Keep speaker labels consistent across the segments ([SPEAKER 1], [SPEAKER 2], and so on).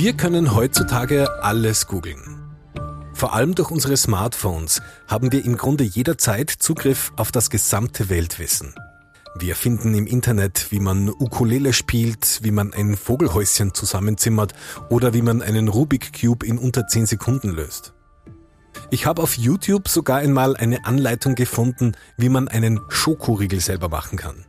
[SPEAKER 1] Wir können heutzutage alles googeln. Vor allem durch unsere Smartphones haben wir im Grunde jederzeit Zugriff auf das gesamte Weltwissen. Wir finden im Internet, wie man Ukulele spielt, wie man ein Vogelhäuschen zusammenzimmert oder wie man einen Rubik Cube in unter 10 Sekunden löst. Ich habe auf YouTube sogar einmal eine Anleitung gefunden, wie man einen Schokoriegel selber machen kann.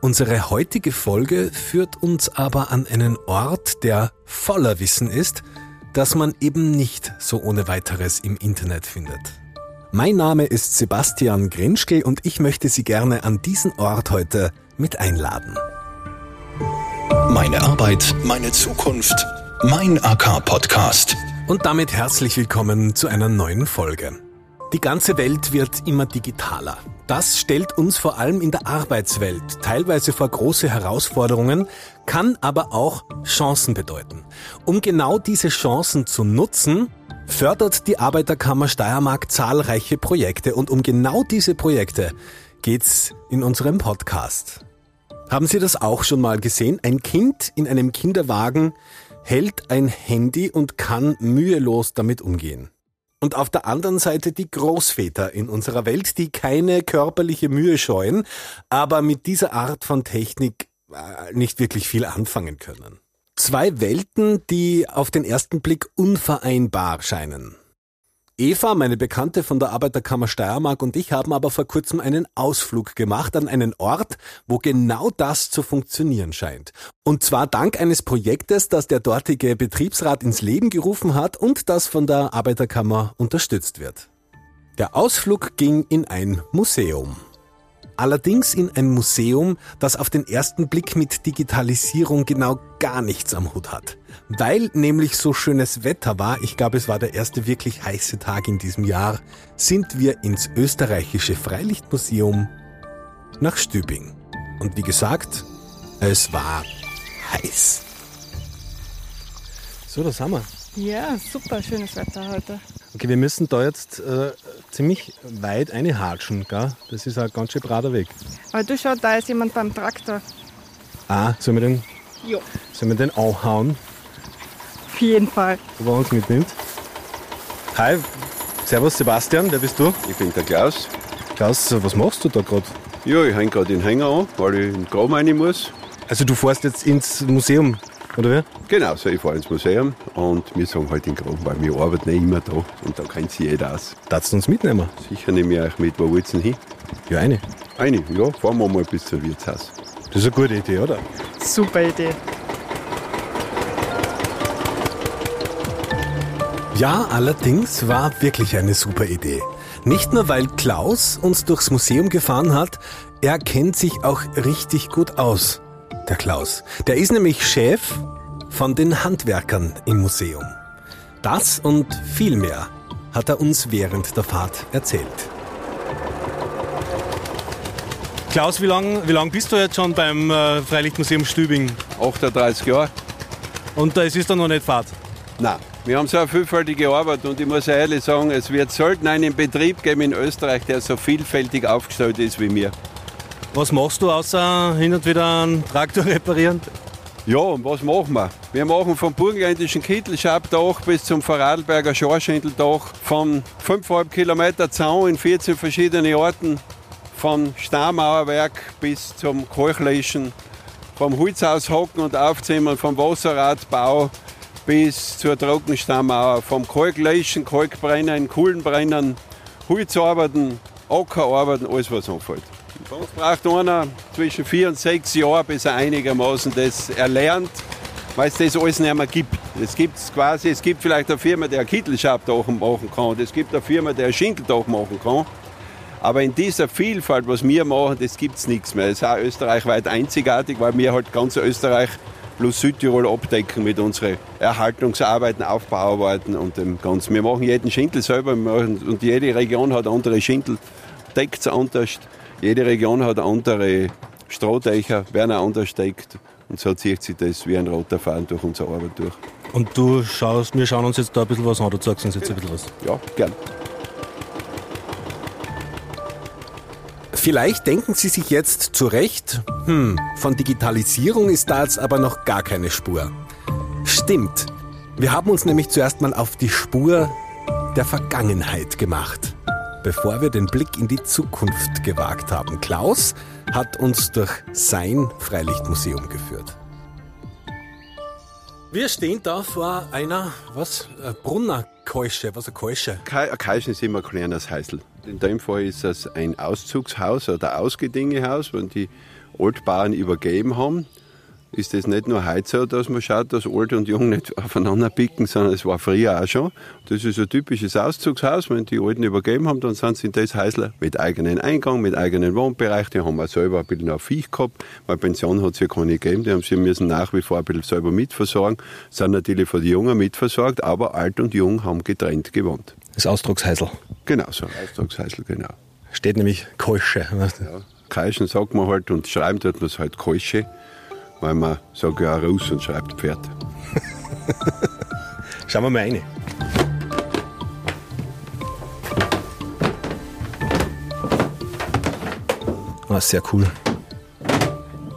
[SPEAKER 1] Unsere heutige Folge führt uns aber an einen Ort, der voller Wissen ist, das man eben nicht so ohne weiteres im Internet findet. Mein Name ist Sebastian Grinschkel und ich möchte Sie gerne an diesen Ort heute mit einladen.
[SPEAKER 2] Meine Arbeit, meine Zukunft, mein AK-Podcast.
[SPEAKER 1] Und damit herzlich willkommen zu einer neuen Folge. Die ganze Welt wird immer digitaler. Das stellt uns vor allem in der Arbeitswelt teilweise vor große Herausforderungen, kann aber auch Chancen bedeuten. Um genau diese Chancen zu nutzen, fördert die Arbeiterkammer Steiermark zahlreiche Projekte und um genau diese Projekte geht's in unserem Podcast. Haben Sie das auch schon mal gesehen? Ein Kind in einem Kinderwagen hält ein Handy und kann mühelos damit umgehen. Und auf der anderen Seite die Großväter in unserer Welt, die keine körperliche Mühe scheuen, aber mit dieser Art von Technik äh, nicht wirklich viel anfangen können. Zwei Welten, die auf den ersten Blick unvereinbar scheinen. Eva, meine Bekannte von der Arbeiterkammer Steiermark und ich haben aber vor kurzem einen Ausflug gemacht an einen Ort, wo genau das zu funktionieren scheint. Und zwar dank eines Projektes, das der dortige Betriebsrat ins Leben gerufen hat und das von der Arbeiterkammer unterstützt wird. Der Ausflug ging in ein Museum. Allerdings in ein Museum, das auf den ersten Blick mit Digitalisierung genau gar nichts am Hut hat. Weil nämlich so schönes Wetter war, ich glaube es war der erste wirklich heiße Tag in diesem Jahr, sind wir ins österreichische Freilichtmuseum nach Stübing. Und wie gesagt, es war heiß. So, das haben wir.
[SPEAKER 3] Ja, super schönes Wetter heute.
[SPEAKER 1] Okay, wir müssen da jetzt äh, ziemlich weit einhatschen, gell? Das ist ein ganz schön brader Weg.
[SPEAKER 3] Aber du schau, da ist jemand beim Traktor.
[SPEAKER 1] Ah, sollen wir den,
[SPEAKER 3] Jo.
[SPEAKER 1] sollen wir den anhauen,
[SPEAKER 3] Auf jeden Fall.
[SPEAKER 1] ob er uns mitnimmt? Hi, servus Sebastian, wer bist du?
[SPEAKER 4] Ich bin der Klaus.
[SPEAKER 1] Klaus, was machst du da gerade?
[SPEAKER 4] Ja, ich hänge gerade den Hänger an, weil ich in den Graben rein muss.
[SPEAKER 1] Also du fährst jetzt ins Museum, oder wie?
[SPEAKER 4] Genau, so ich fahre ins Museum und wir sagen halt in den Graben, weil wir arbeiten nicht immer da und da kennt sich jeder aus.
[SPEAKER 1] Darfst du uns mitnehmen?
[SPEAKER 4] Sicher nehme ich euch mit, wo wollt ihr denn hin?
[SPEAKER 1] Ja, eine.
[SPEAKER 4] Eine, ja, fahren wir mal bis zum Wirtshaus.
[SPEAKER 1] Das ist eine gute Idee, oder?
[SPEAKER 3] Super Idee.
[SPEAKER 1] Ja, allerdings war wirklich eine super Idee. Nicht nur, weil Klaus uns durchs Museum gefahren hat, er kennt sich auch richtig gut aus, der Klaus. Der ist nämlich Chef von den Handwerkern im Museum. Das und viel mehr hat er uns während der Fahrt erzählt. Klaus, wie lange wie lang bist du jetzt schon beim äh, Freilichtmuseum Stübing?
[SPEAKER 4] 38 Jahre?
[SPEAKER 1] Und ist es dann noch nicht Fahrt.
[SPEAKER 4] Nein. Wir haben so eine vielfältige Arbeit und ich muss ehrlich sagen, es wird selten einen Betrieb geben in Österreich, der so vielfältig aufgestellt ist wie wir.
[SPEAKER 1] Was machst du außer hin und wieder einen Traktor reparieren?
[SPEAKER 4] Ja, und was machen wir? Wir machen vom burgenländischen Kittelschabdach bis zum Vorarlberger Schorschindeldach, von 5,5 Kilometer Zaun in 14 verschiedene Orten, vom Stammauerwerk bis zum Kochleschen, vom Holzhaus hocken und aufzimmern, vom Wasserradbau bis zur Trockenstammauer, vom Kalkleschen, Kalkbrennen, Kohlenbrennen, Holzarbeiten, Ackerarbeiten, alles was anfällt. Uns braucht einer zwischen vier und sechs Jahren, bis er einigermaßen das erlernt, weil es das alles nicht mehr gibt. Es gibt quasi, es gibt vielleicht eine Firma, die ein Kittelschabdach machen kann, und es gibt eine Firma, die ein Schindeldach machen kann. Aber in dieser Vielfalt, was wir machen, das gibt es nichts mehr. Es ist auch österreichweit einzigartig, weil wir halt ganz Österreich plus Südtirol abdecken mit unseren Erhaltungsarbeiten, Aufbauarbeiten und dem Ganzen. Wir machen jeden Schindel selber und jede Region hat andere Schindel, deckt es anders. Jede Region hat andere Strohdächer, werden auch anders deckt. Und so zieht sich das wie ein roter Faden durch unsere Arbeit durch.
[SPEAKER 1] Und du schaust, wir schauen uns jetzt da ein bisschen was an, du sagst uns jetzt ein bisschen was.
[SPEAKER 4] Ja, gern.
[SPEAKER 1] Vielleicht denken Sie sich jetzt zu Recht, hm, von Digitalisierung ist da jetzt aber noch gar keine Spur. Stimmt. Wir haben uns nämlich zuerst mal auf die Spur der Vergangenheit gemacht, bevor wir den Blick in die Zukunft gewagt haben. Klaus hat uns durch sein Freilichtmuseum geführt. Wir stehen da vor einer, was, äh, Brunnerkeusche, was eine Keusche.
[SPEAKER 4] Ke- Ein Keischen ist immer ein kleines Häusl. In dem Fall ist es ein Auszugshaus oder Ausgedingehaus, wenn die Altbauern übergeben haben. Ist das nicht nur heute so, dass man schaut, dass alt und jung nicht aufeinander picken, sondern es war früher auch schon. Das ist ein typisches Auszugshaus. Wenn die Alten übergeben haben, dann sind sie in das Häusl mit eigenen Eingang, mit eigenen Wohnbereich. Die haben auch selber ein bisschen ein Viech gehabt, weil Pension hat es ja keine gegeben. Die haben sie müssen nach wie vor ein bisschen selber mitversorgen, sind natürlich von den Jungen mitversorgt, aber alt und jung haben getrennt gewohnt.
[SPEAKER 1] Das Ausdruckshäusl.
[SPEAKER 4] Genau, so ein Ausdruckshäusl, genau.
[SPEAKER 1] Steht nämlich Keusche.
[SPEAKER 4] Ja. Kreischen sagt man halt und schreiben tut man es halt Keusche, weil man sagt ja auch Russ und schreibt Pferd.
[SPEAKER 1] Schauen wir mal rein. Ah, sehr cool.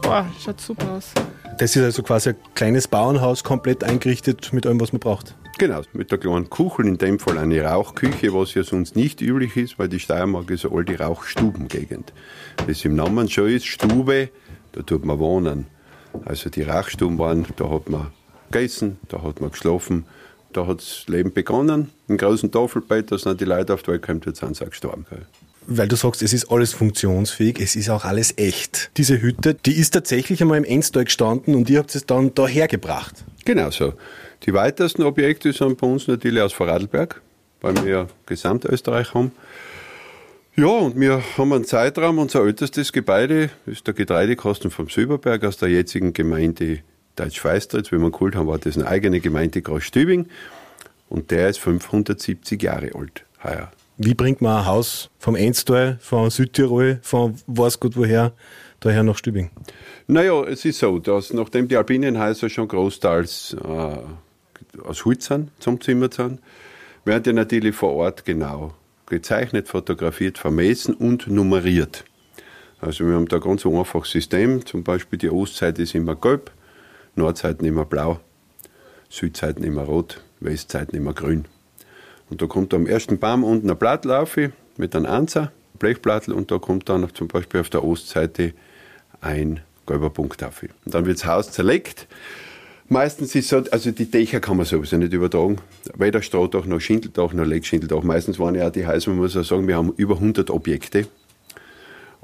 [SPEAKER 3] Boah, schaut super aus.
[SPEAKER 1] Das ist also quasi ein kleines Bauernhaus, komplett eingerichtet mit allem, was man braucht.
[SPEAKER 4] Genau, mit der kleinen Kuchel, in dem Fall eine Rauchküche, was ja sonst nicht üblich ist, weil die Steiermark ist eine alte Rauchstubengegend. Das im Namen schon ist, Stube, da tut man wohnen. Also die Rauchstuben waren, da hat man gegessen, da hat man geschlafen, da hat das Leben begonnen. Im großen Tafelbett, da sind die Leute auf die Welt gekommen, jetzt sind sie auch gestorben.
[SPEAKER 1] Weil du sagst, es ist alles funktionsfähig, es ist auch alles echt. Diese Hütte, die ist tatsächlich einmal im Enstal gestanden und ihr habt es dann da hergebracht.
[SPEAKER 4] Genau so. Die weitesten Objekte sind bei uns natürlich aus Vorarlberg, weil wir ja Gesamtösterreich haben. Ja, und wir haben einen Zeitraum, unser ältestes Gebäude ist der Getreidekasten vom Silberberg aus der jetzigen Gemeinde Deutsch-Feistritz. Wie wir geholt haben, war das eine eigene Gemeinde Großstübing. Und der ist 570 Jahre alt, heuer.
[SPEAKER 1] Wie bringt man ein Haus vom Enstal, von Südtirol, von weiß Gott woher, daher nach Stübing?
[SPEAKER 4] Naja, es ist so, dass nachdem die Alpinenhäuser schon großteils äh, aus Holz sind, zum Zimmer sind, werden die natürlich vor Ort genau gezeichnet, fotografiert, vermessen und nummeriert. Also wir haben da ein ganz einfaches System, zum Beispiel die Ostseite ist immer gelb, Nordseiten immer blau, Südseiten immer rot, Westseiten immer grün. Und da kommt am ersten Baum unten ein Blatt auf mit einem Anzer, Blechblattel, und da kommt dann zum Beispiel auf der Ostseite ein gelber Punkt auf. Und dann wird das Haus zerlegt. Meistens ist so, also die Dächer kann man sowieso nicht übertragen. Weder Strohdach noch Schindeldach noch Leckschindeldach. Meistens waren ja auch die Häuser, man muss auch sagen, wir haben über 100 Objekte.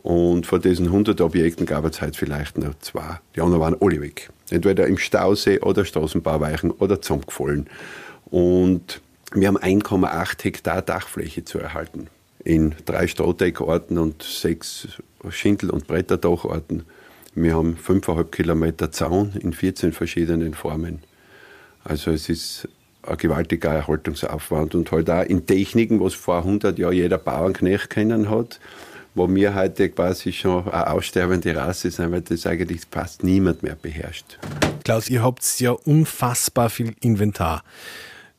[SPEAKER 4] Und von diesen 100 Objekten gab es heute vielleicht noch zwei. Die anderen waren alle weg. Entweder im Stausee oder Straßenbauweichen oder zusammengefallen. Und wir haben 1,8 Hektar Dachfläche zu erhalten. In drei Strohdeckorten und sechs Schindel- und Bretterdachorten. Wir haben 5,5 Kilometer Zaun in 14 verschiedenen Formen. Also es ist ein gewaltiger Erhaltungsaufwand und halt auch in Techniken, was vor 100 Jahren jeder Bauernknecht kennen hat, wo wir heute quasi schon eine aussterbende Rasse sind, weil das eigentlich fast niemand mehr beherrscht.
[SPEAKER 1] Klaus, ihr habt ja unfassbar viel Inventar.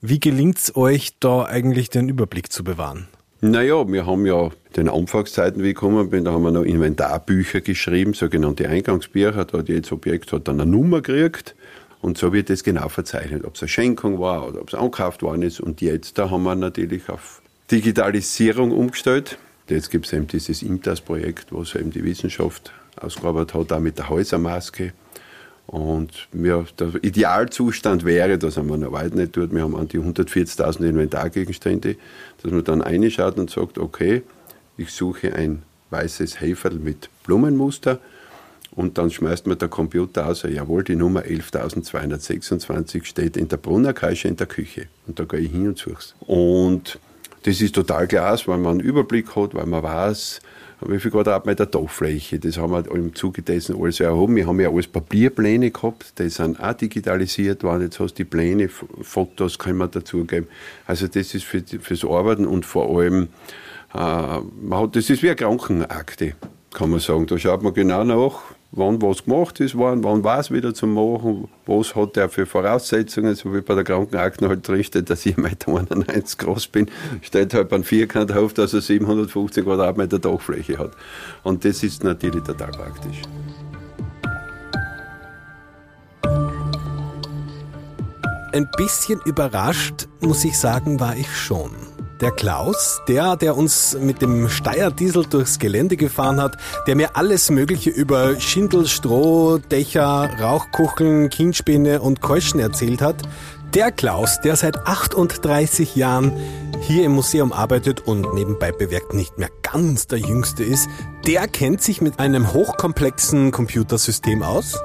[SPEAKER 1] Wie gelingt es euch, da eigentlich den Überblick zu bewahren?
[SPEAKER 4] Naja, wir haben ja den Anfangszeiten, wie ich gekommen bin, da haben wir noch Inventarbücher geschrieben, sogenannte Eingangsbücher. Da hat jedes Objekt hat dann eine Nummer gekriegt. Und so wird das genau verzeichnet, ob es eine Schenkung war oder ob es angekauft worden ist. Und jetzt, da haben wir natürlich auf Digitalisierung umgestellt. Jetzt gibt es eben dieses IMTAS-Projekt, was eben die Wissenschaft ausgearbeitet hat, auch mit der Häusermaske. Und wir, der Idealzustand wäre, dass man noch weit nicht tut, wir haben an die 140.000 Inventargegenstände, dass man dann reinschaut und sagt, okay, ich suche ein weißes Heferl mit Blumenmuster und dann schmeißt man der Computer aus, jawohl, die Nummer 11.226 steht in der Brunnerkreische in der Küche. Und da gehe ich hin und suche es. Und das ist total klasse, weil man einen Überblick hat, weil man weiß, wie viel Quadratmeter Dachfläche. Das haben wir im Zuge dessen alles erhoben. Wir haben ja alles Papierpläne gehabt, die sind auch digitalisiert worden. Jetzt hast du die Pläne, Fotos können wir dazugeben. Also das ist für, fürs Arbeiten und vor allem, äh, man hat, das ist wie eine Krankenakte, kann man sagen. Da schaut man genau nach, wann was gemacht ist worden, wann war es wieder zu machen, was hat der für Voraussetzungen, so wie bei der Krankenakte halt drinsteht, dass ich 1,91 Meter groß bin, steht halt beim Vierkant auf, dass er 750 Quadratmeter Dachfläche hat. Und das ist natürlich total praktisch.
[SPEAKER 1] ein bisschen überrascht, muss ich sagen, war ich schon. Der Klaus, der, der uns mit dem Steyr-Diesel durchs Gelände gefahren hat, der mir alles Mögliche über Schindel, Stroh, Dächer, Rauchkucheln, Kindspäne und Keuschen erzählt hat, der Klaus, der seit 38 Jahren hier im Museum arbeitet und nebenbei bewirkt nicht mehr ganz der Jüngste ist, der kennt sich mit einem hochkomplexen Computersystem aus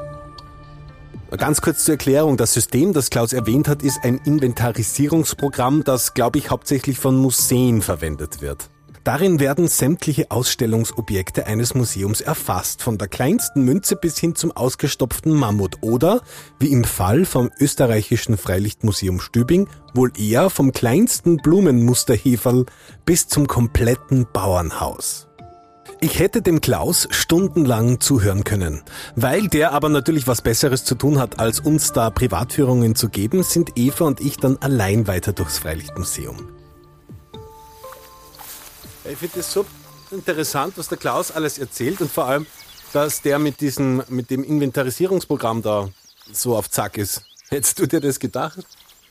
[SPEAKER 1] Ganz kurz zur Erklärung. Das System, das Klaus erwähnt hat, ist ein Inventarisierungsprogramm, das, glaube ich, hauptsächlich von Museen verwendet wird. Darin werden sämtliche Ausstellungsobjekte eines Museums erfasst, von der kleinsten Münze bis hin zum ausgestopften Mammut oder, wie im Fall vom österreichischen Freilichtmuseum Stübing, wohl eher vom kleinsten Blumenmusterheferl bis zum kompletten Bauernhaus. Ich hätte dem Klaus stundenlang zuhören können. Weil der aber natürlich was Besseres zu tun hat, als uns da Privatführungen zu geben, sind Eva und ich dann allein weiter durchs Freilichtmuseum. Ich finde es so interessant, was der Klaus alles erzählt und vor allem, dass der mit diesem, mit dem Inventarisierungsprogramm da so auf Zack ist. Hättest du dir das gedacht?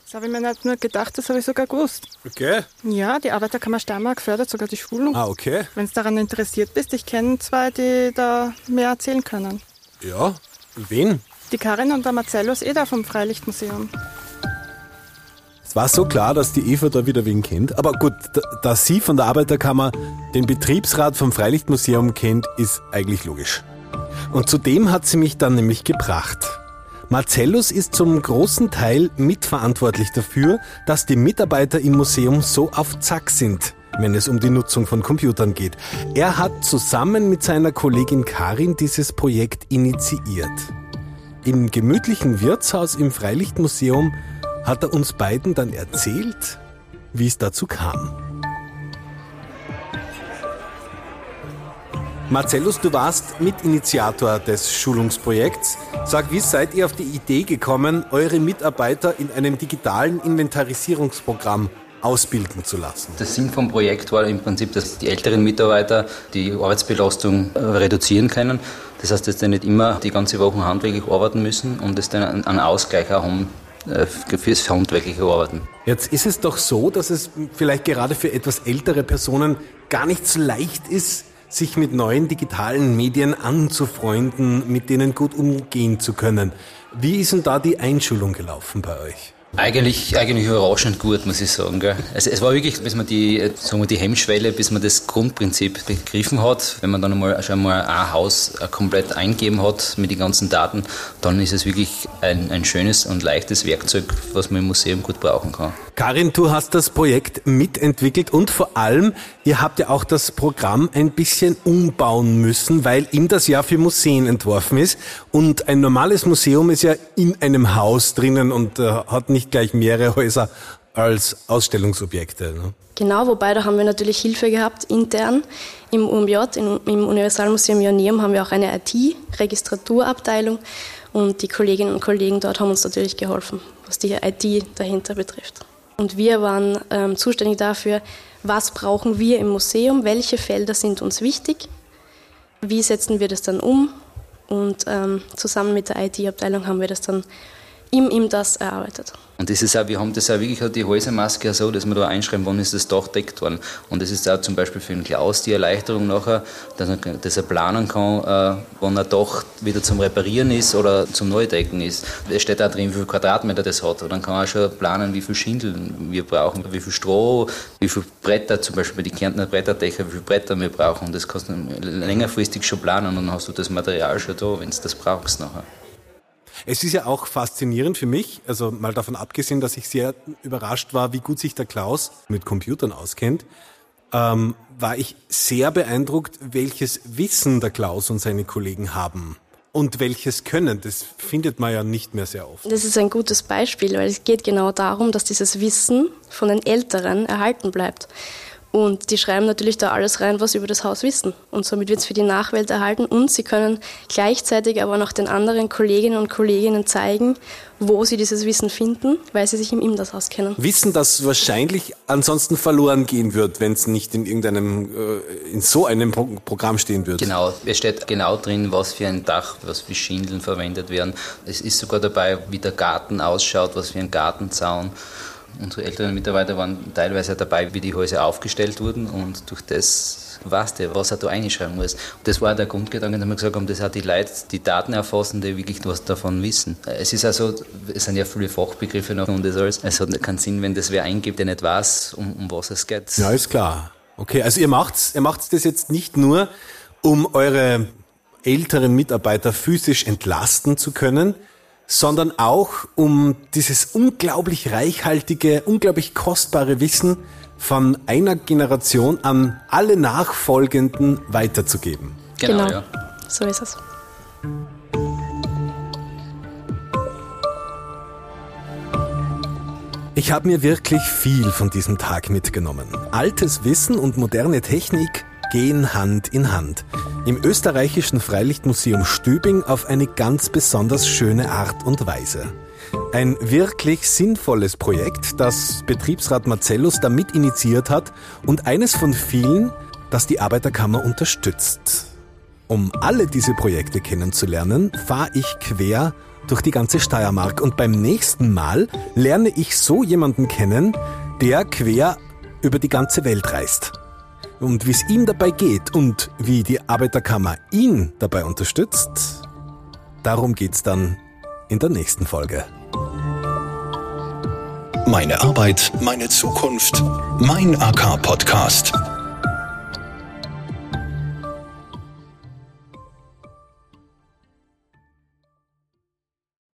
[SPEAKER 3] Das habe ich mir nicht nur gedacht, das habe ich sogar gewusst.
[SPEAKER 1] Okay.
[SPEAKER 3] Ja, die Arbeiterkammer Steiermark fördert sogar die Schulung.
[SPEAKER 1] Ah, okay.
[SPEAKER 3] Wenn du daran interessiert bist, ich kenne zwei, die da mehr erzählen können.
[SPEAKER 1] Ja, wen?
[SPEAKER 3] Die Karin und der Marcellus da vom Freilichtmuseum.
[SPEAKER 1] Es war so klar, dass die Eva da wieder wen kennt. Aber gut, dass sie von der Arbeiterkammer den Betriebsrat vom Freilichtmuseum kennt, ist eigentlich logisch. Und zudem hat sie mich dann nämlich gebracht. Marcellus ist zum großen Teil mitverantwortlich dafür, dass die Mitarbeiter im Museum so auf Zack sind, wenn es um die Nutzung von Computern geht. Er hat zusammen mit seiner Kollegin Karin dieses Projekt initiiert. Im gemütlichen Wirtshaus im Freilichtmuseum hat er uns beiden dann erzählt, wie es dazu kam. Marcellus, du warst Mitinitiator des Schulungsprojekts. Sag, wie seid ihr auf die Idee gekommen, eure Mitarbeiter in einem digitalen Inventarisierungsprogramm ausbilden zu lassen?
[SPEAKER 5] Der Sinn vom Projekt war im Prinzip, dass die älteren Mitarbeiter die Arbeitsbelastung äh, reduzieren können. Das heißt, dass sie nicht immer die ganze Woche handwerklich arbeiten müssen und es dann einen Ausgleich auch haben äh, fürs handwerkliche Arbeiten.
[SPEAKER 1] Jetzt ist es doch so, dass es vielleicht gerade für etwas ältere Personen gar nicht so leicht ist, sich mit neuen digitalen Medien anzufreunden, mit denen gut umgehen zu können. Wie ist denn da die Einschulung gelaufen bei euch?
[SPEAKER 5] Eigentlich, eigentlich überraschend gut, muss ich sagen. Gell? Also es war wirklich, bis man die, sagen wir, die Hemmschwelle, bis man das Grundprinzip begriffen hat. Wenn man dann schon mal ein Haus komplett eingeben hat mit den ganzen Daten, dann ist es wirklich ein, ein schönes und leichtes Werkzeug, was man im Museum gut brauchen kann.
[SPEAKER 1] Karin, du hast das Projekt mitentwickelt und vor allem, ihr habt ja auch das Programm ein bisschen umbauen müssen, weil ihm das ja für Museen entworfen ist. Und ein normales Museum ist ja in einem Haus drinnen und äh, hat nicht gleich mehrere Häuser als Ausstellungsobjekte. Ne?
[SPEAKER 6] Genau, wobei da haben wir natürlich Hilfe gehabt intern. Im UMJ, im Universalmuseum Joanneum, haben wir auch eine IT-Registraturabteilung und die Kolleginnen und Kollegen dort haben uns natürlich geholfen, was die IT dahinter betrifft. Und wir waren ähm, zuständig dafür, was brauchen wir im Museum, welche Felder sind uns wichtig, wie setzen wir das dann um. Und ähm, zusammen mit der IT-Abteilung haben wir das dann ihm, ihm das erarbeitet.
[SPEAKER 5] Und das ist auch, wir haben das auch wirklich die Häusermaske so, dass wir da einschreiben, wann ist das Dach deckt worden. Und das ist auch zum Beispiel für den Klaus die Erleichterung nachher, dass er, dass er planen kann, äh, wann ein Dach wieder zum Reparieren ist oder zum Neudecken ist. Es steht auch drin, wie viel Quadratmeter das hat. Und dann kann er schon planen, wie viel Schindeln wir brauchen, wie viel Stroh, wie viel Bretter, zum Beispiel bei den Kärntner Bretterdächer, wie viele Bretter wir brauchen. Das kannst du längerfristig schon planen und dann hast du das Material schon da, wenn du das brauchst nachher.
[SPEAKER 1] Es ist ja auch faszinierend für mich, also mal davon abgesehen, dass ich sehr überrascht war, wie gut sich der Klaus mit Computern auskennt, ähm, war ich sehr beeindruckt, welches Wissen der Klaus und seine Kollegen haben. Und welches Können, das findet man ja nicht mehr sehr oft.
[SPEAKER 6] Das ist ein gutes Beispiel, weil es geht genau darum, dass dieses Wissen von den Älteren erhalten bleibt. Und die schreiben natürlich da alles rein, was sie über das Haus wissen. Und somit wird es für die Nachwelt erhalten und sie können gleichzeitig aber noch den anderen Kolleginnen und Kollegen zeigen, wo sie dieses Wissen finden, weil sie sich im Imdas auskennen.
[SPEAKER 1] Wissen, das wahrscheinlich ansonsten verloren gehen wird, wenn es nicht in irgendeinem, äh, in so einem Pro Programm stehen wird.
[SPEAKER 5] Genau, es steht genau drin, was für ein Dach, was für Schindeln verwendet werden. Es ist sogar dabei, wie der Garten ausschaut, was für ein Gartenzaun. Unsere älteren Mitarbeiter waren teilweise dabei, wie die Häuser aufgestellt wurden und durch das weißt du, was da einschreiben muss. Und das war der Grundgedanke, dass wir gesagt haben, das hat die Leute, die Daten erfassen, die wirklich was davon wissen. Es ist also, es sind ja viele Fachbegriffe noch und das alles. Es hat keinen Sinn, wenn das wer eingibt, der nicht weiß, um, um was es geht.
[SPEAKER 1] Ja, ist klar. Okay, also ihr macht's, ihr macht's das jetzt nicht nur, um eure älteren Mitarbeiter physisch entlasten zu können, sondern auch um dieses unglaublich reichhaltige, unglaublich kostbare Wissen von einer Generation an alle Nachfolgenden weiterzugeben.
[SPEAKER 6] Genau, genau. Ja. so ist es.
[SPEAKER 1] Ich habe mir wirklich viel von diesem Tag mitgenommen. Altes Wissen und moderne Technik gehen Hand in Hand. Im österreichischen Freilichtmuseum Stübing auf eine ganz besonders schöne Art und Weise. Ein wirklich sinnvolles Projekt, das Betriebsrat Marcellus damit initiiert hat und eines von vielen, das die Arbeiterkammer unterstützt. Um alle diese Projekte kennenzulernen, fahre ich quer durch die ganze Steiermark und beim nächsten Mal lerne ich so jemanden kennen, der quer über die ganze Welt reist und wie es ihm dabei geht und wie die Arbeiterkammer ihn dabei unterstützt, darum geht's dann in der nächsten Folge.
[SPEAKER 2] Meine Arbeit, meine Zukunft, mein AK-Podcast.